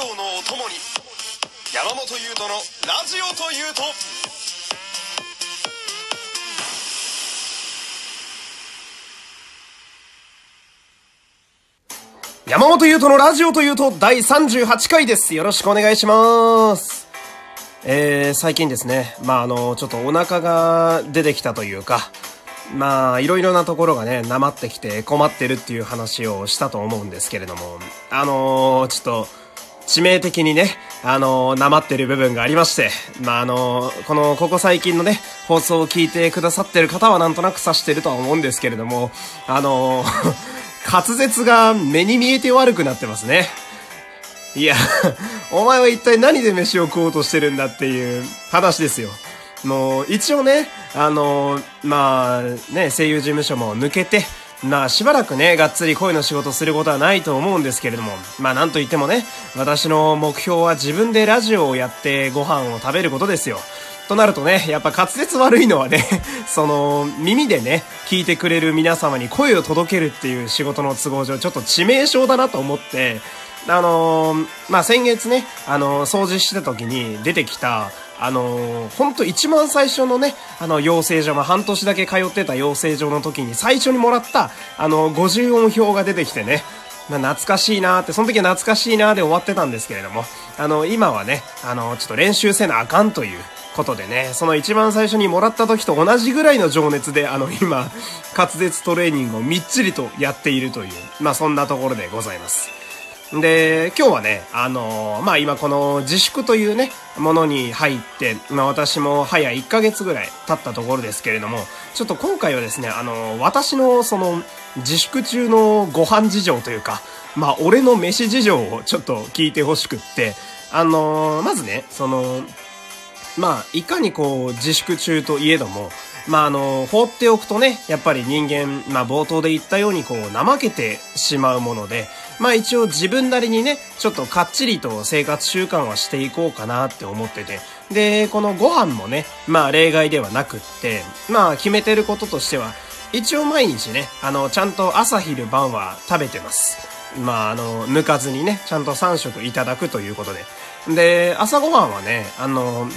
業のお供に山本優斗のラジオというと山本優斗のラジオというと第38回です。よろしくお願いします。えー、最近ですね、まああの、ちょっとお腹が出てきたというか、まあいろいろなところがね、なまってきて困ってるっていう話をしたと思うんですけれども、あのちょっと、致命的にね、あのなまってる部分がありまして、まああのこの、ここ最近のね、放送を聞いてくださってる方はなんとなく察してるとは思うんですけれども、あの 滑舌が目に見えて悪くなってますね。いや、お前は一体何で飯を食おうとしてるんだっていう話ですよ。もう、一応ね、あの、まあ、ね、声優事務所も抜けて、まあ、しばらくね、がっつり声の仕事することはないと思うんですけれども、まあ、なんと言ってもね、私の目標は自分でラジオをやってご飯を食べることですよ。となるとね、やっぱ滑舌悪いのはね、その、耳でね、聞いてくれる皆様に声を届けるっていう仕事の都合上、ちょっと致命傷だなと思って、あのーまあ、先月ね、あのー掃除してた時に出てきた、あのー、ほんと一番最初のね、あの、養成所、まあ、半年だけ通ってた養成所の時に最初にもらった、あの、50音表が出てきてね、まあ、懐かしいなーって、その時は懐かしいなーで終わってたんですけれども、あの、今はね、あの、ちょっと練習せなあかんということでね、その一番最初にもらった時と同じぐらいの情熱で、あの、今、滑舌トレーニングをみっちりとやっているという、まあ、そんなところでございます。で、今日はね、あのーまあ、今この自粛というね、ものに入って、まあ、私も早1ヶ月ぐらい経ったところですけれども、ちょっと今回はですね、あのー私のその、自粛中のご飯事情というか、まあ、俺の飯事情をちょっと聞いてほしくって、あのーまずね、その、まあ、いかにこう、自粛中といえども、まあ、あの、放っておくとね、やっぱり人間、まあ、冒頭で言ったようにこう、怠けてしまうもので、まあ、一応自分なりにね、ちょっとかっちりと生活習慣はしていこうかなって思ってて、で、このご飯もね、まあ、例外ではなくって、まあ、決めてることとしては、一応毎日ね、あの、ちゃんと朝昼晩は食べてます。まあ、あの、抜かずにね、ちゃんと3食いただくということで。で、朝ごはんはね、あの、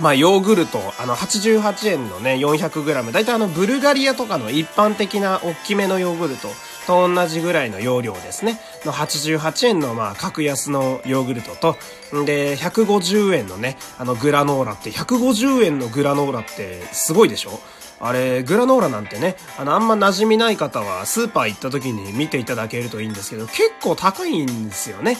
まあ、ヨーグルト、あの、88円のね、400g。だいたいあの、ブルガリアとかの一般的な大きめのヨーグルトと同じぐらいの容量ですね。の88円の、まあ、格安のヨーグルトと、んで、150円のね、あの、グラノーラって、150円のグラノーラってすごいでしょ？あれ、グラノーラなんてね、あの、あんま馴染みない方は、スーパー行った時に見ていただけるといいんですけど、結構高いんですよね。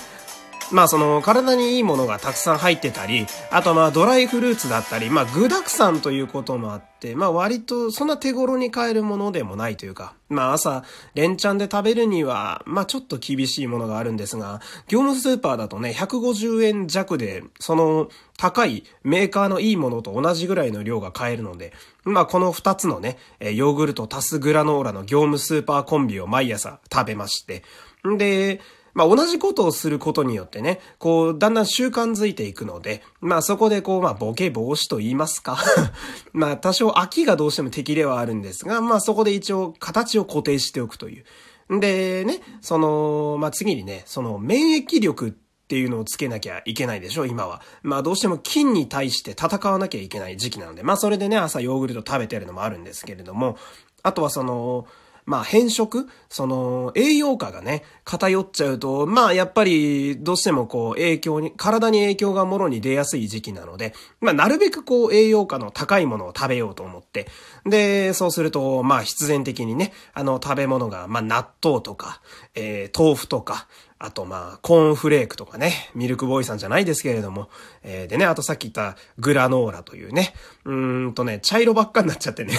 まあその体にいいものがたくさん入ってたり、あとまあドライフルーツだったり、まあ具沢山ということもあって、まあ割とそんな手頃に買えるものでもないというか、まあ朝連チャンで食べるには、まあちょっと厳しいものがあるんですが、業務スーパーだとね、150円弱で、その高いメーカーのいいものと同じぐらいの量が買えるので、まあこの二つのね、ヨーグルト足すグラノーラの業務スーパーコンビを毎朝食べまして、んで、まあ同じことをすることによってね、こう、だんだん習慣づいていくので、まあそこでこう、まあボケ防止と言いますか。まあ多少飽きがどうしても敵ではあるんですが、まあそこで一応形を固定しておくという。でね、その、まあ次にね、その免疫力っていうのをつけなきゃいけないでしょ、今は。まあどうしても菌に対して戦わなきゃいけない時期なので、まあそれでね、朝ヨーグルト食べてるのもあるんですけれども、あとはその、まあ変色？その栄養価がね、偏っちゃうと、まあやっぱりどうしてもこう影響に、体に影響がもろに出やすい時期なので、まあなるべくこう栄養価の高いものを食べようと思って、で、そうすると、まあ必然的にね、あの食べ物が、まあ納豆とか、えー、豆腐とか、あとまあ、コーンフレークとかね、ミルクボーイさんじゃないですけれども、えー、でね、あとさっき言ったグラノーラというね、うーんとね、茶色ばっかになっちゃってね。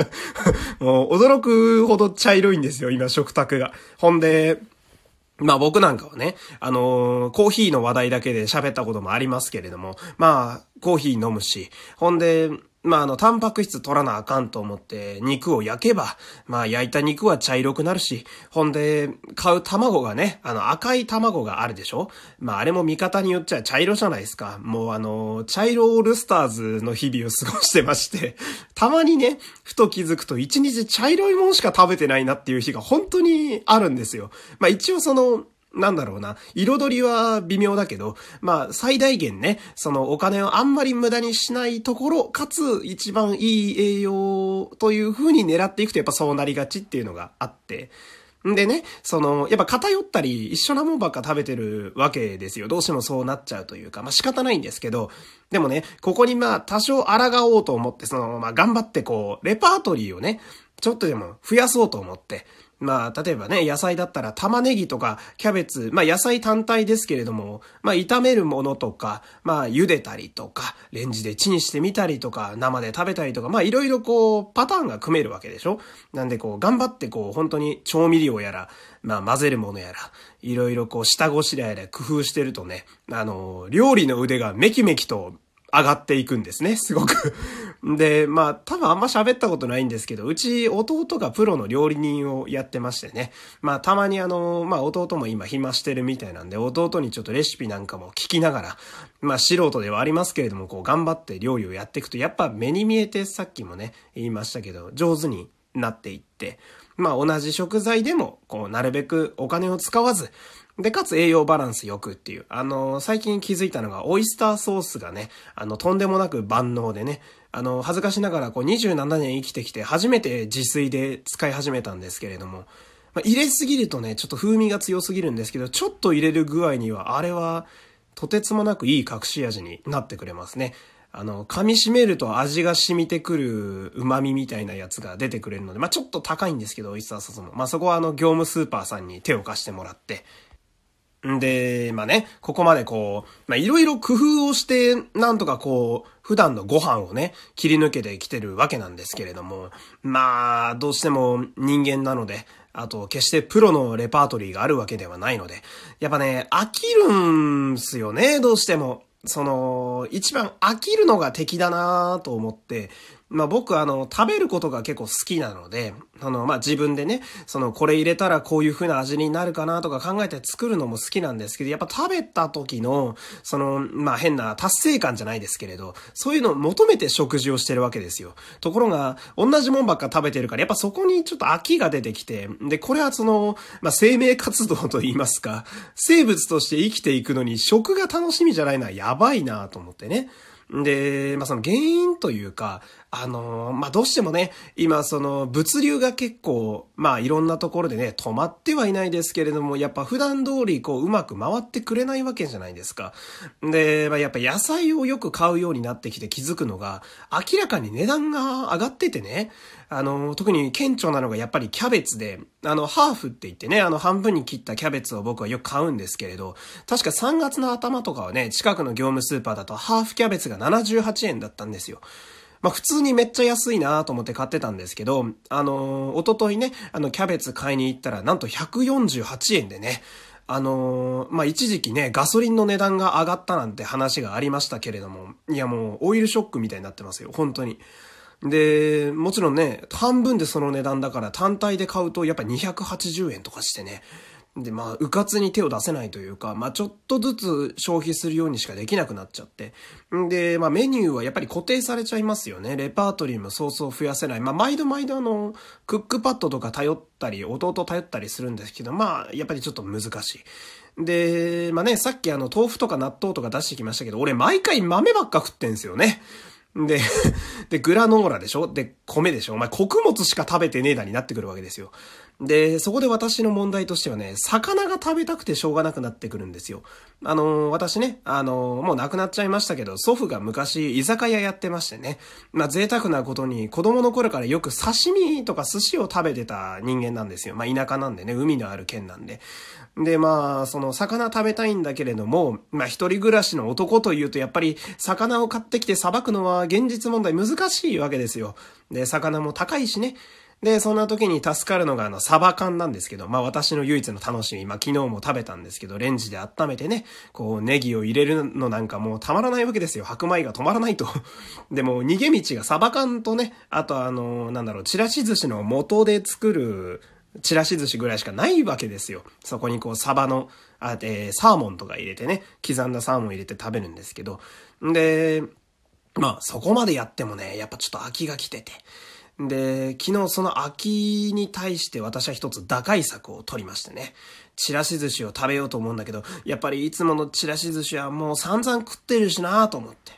もう驚くほど茶色いんですよ、今食卓が。ほんで、まあ僕なんかはね、あのーコーヒーの話題だけで喋ったこともありますけれども、まあ、コーヒー飲むし、ほんで、まああの、タンパク質取らなあかんと思って、肉を焼けば、まあ焼いた肉は茶色くなるし、ほんで、買う卵がね、あの赤い卵があるでしょ？まああれも見方によっちゃ茶色じゃないですか。もうあの、茶色オールスターズの日々を過ごしてまして、たまにね、ふと気づくと一日茶色いものしか食べてないなっていう日が本当にあるんですよ。まあ一応その、なんだろうな、彩りは微妙だけど、まあ、最大限ね、そのお金をあんまり無駄にしないところ、かつ一番いい栄養という風に狙っていくとやっぱそうなりがちっていうのがあって、んでね、その、やっぱ偏ったり一緒なもんばっか食べてるわけですよ。どうしてもそうなっちゃうというか、まあ仕方ないんですけど、でもね、ここにまあ多少抗おうと思って、その、まあ頑張ってこう、レパートリーをね、ちょっとでも増やそうと思って、まあ、例えばね、野菜だったら玉ねぎとかキャベツ、まあ野菜単体ですけれども、まあ炒めるものとか、まあ茹でたりとか、レンジでチンしてみたりとか、生で食べたりとか、まあいろいろこう、パターンが組めるわけでしょ？なんでこう、頑張ってこう、本当に調味料やら、まあ混ぜるものやら、いろいろこう、下ごしらえで工夫してるとね、あの、料理の腕がめきめきと上がっていくんですね、すごく で、まあ、多分あんま喋ったことないんですけど、うち弟がプロの料理人をやってましてね。まあ、たまにあの、まあ、弟も今暇してるみたいなんで、弟にちょっとレシピなんかも聞きながら、まあ、素人ではありますけれども、こう、頑張って料理をやっていくと、やっぱ目に見えてさっきもね、言いましたけど、上手になっていって、まあ、同じ食材でも、こう、なるべくお金を使わず、で、かつ栄養バランス良くっていう。あの、最近気づいたのが、オイスターソースがね、あの、とんでもなく万能でね、あの、恥ずかしながら、こう、27年生きてきて、初めて自炊で使い始めたんですけれども、まあ、入れすぎるとね、ちょっと風味が強すぎるんですけど、ちょっと入れる具合には、あれは、とてつもなくいい隠し味になってくれますね。あの、噛み締めると味が染みてくる旨味みたいなやつが出てくれるので、まあ、ちょっと高いんですけど、オイスターソースも。まあ、そこはあの、業務スーパーさんに手を貸してもらって、で、まあね、ここまでこう、まあいろいろ工夫をして、なんとかこう、普段のご飯をね、切り抜けてきてるわけなんですけれども、まあ、どうしても人間なので、あと、決してプロのレパートリーがあるわけではないので、やっぱね、飽きるんすよね、どうしても。その、一番飽きるのが敵だなと思って、まあ僕あの、食べることが結構好きなので、あの、まあ自分でね、その、これ入れたらこういう風な味になるかなとか考えて作るのも好きなんですけど、やっぱ食べた時の、その、まあ変な達成感じゃないですけれど、そういうのを求めて食事をしてるわけですよ。ところが、同じもんばっか食べてるから、やっぱそこにちょっと飽きが出てきて、で、これはその、まあ生命活動と言いますか、生物として生きていくのに食が楽しみじゃないのはやばいなと思ってね。で、まあその原因というか、あの、まあ、どうしてもね、今その物流が結構、まあ、いろんなところでね、止まってはいないですけれども、やっぱ普段通りこう、うまく回ってくれないわけじゃないですか。で、まあ、やっぱ野菜をよく買うようになってきて気づくのが、明らかに値段が上がっててね、あの、特に顕著なのがやっぱりキャベツで、あの、ハーフって言ってね、あの、半分に切ったキャベツを僕はよく買うんですけれど、確か3月の頭とかはね、近くの業務スーパーだとハーフキャベツが78円だったんですよ。まあ普通にめっちゃ安いなと思って買ってたんですけど、あのー、おとといね、あの、キャベツ買いに行ったら、なんと148円でね、あのー、まあ、一時期ね、ガソリンの値段が上がったなんて話がありましたけれども、いやもう、オイルショックみたいになってますよ、本当に。で、もちろんね、半分でその値段だから単体で買うとやっぱ280円とかしてね、で、まあ、うかつに手を出せないというか、まあ、ちょっとずつ消費するようにしかできなくなっちゃって。んで、まあ、メニューはやっぱり固定されちゃいますよね。レパートリーもそうそう増やせない。まあ、毎度毎度あの、クックパッドとか頼ったり、弟頼ったりするんですけど、まあ、やっぱりちょっと難しい。で、まあね、さっきあの、豆腐とか納豆とか出してきましたけど、俺毎回豆ばっか食ってんすよね。で、で、グラノーラでしょ？で、米でしょ？お前穀物しか食べてねえだになってくるわけですよ。で、そこで私の問題としてはね、魚が食べたくてしょうがなくなってくるんですよ。あの、私ね、あの、もう亡くなっちゃいましたけど、祖父が昔居酒屋やってましてね、まあ贅沢なことに子供の頃からよく刺身とか寿司を食べてた人間なんですよ。まあ田舎なんでね、海のある県なんで。で、まあ、その魚食べたいんだけれども、まあ一人暮らしの男というとやっぱり魚を買ってきてさばくのは現実問題難しいわけですよ。で、魚も高いしね。で、そんな時に助かるのがあの、サバ缶なんですけど、まあ私の唯一の楽しみ、まあ昨日も食べたんですけど、レンジで温めてね、こうネギを入れるのなんかもうたまらないわけですよ。白米が止まらないと。でも逃げ道がサバ缶とね、あとあの、なんだろう、ちらし寿司の元で作る、ちらし寿司ぐらいしかないわけですよ。そこにこうサバの、あ、えー、サーモンとか入れてね、刻んだサーモン入れて食べるんですけど、で、まあそこまでやってもね、やっぱちょっと飽きが来てて。で、昨日その空きに対して私は一つ打開策を取りましてね。ちらし寿司を食べようと思うんだけど、やっぱりいつものちらし寿司はもう散々食ってるしなぁと思って。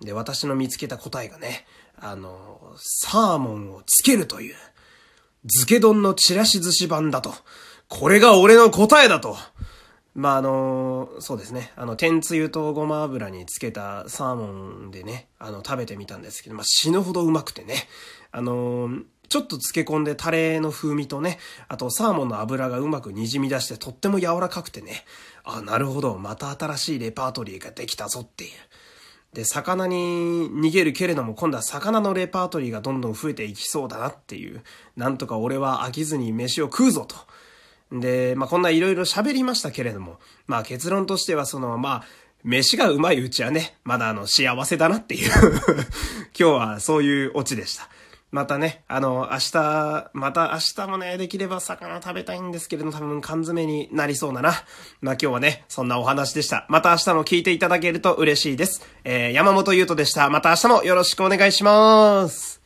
で、私の見つけた答えがね、あの、サーモンをつけるという、漬け丼のちらし寿司版だと。これが俺の答えだと。まあ、あの、そうですね。あの、天つゆとごま油につけたサーモンでね、あの、食べてみたんですけど、まあ、死ぬほどうまくてね。あのちょっと漬け込んでタレの風味とね、あとサーモンの油がうまく滲み出してとっても柔らかくてね、あ、なるほど、また新しいレパートリーができたぞっていう。で、魚に逃げるけれども、今度は魚のレパートリーがどんどん増えていきそうだなっていう、なんとか俺は飽きずに飯を食うぞと。で、まあ、こんないろいろ喋りましたけれども、まあ、結論としてはその、まあ、飯がうまいうちはね、まだあの、幸せだなっていう 今日はそういうオチでした。またね、あの、明日、また明日もね、できれば魚食べたいんですけれども、多分缶詰になりそうだな。まあ今日はね、そんなお話でした。また明日も聞いていただけると嬉しいです。えー、山本優斗でした。また明日もよろしくお願いします。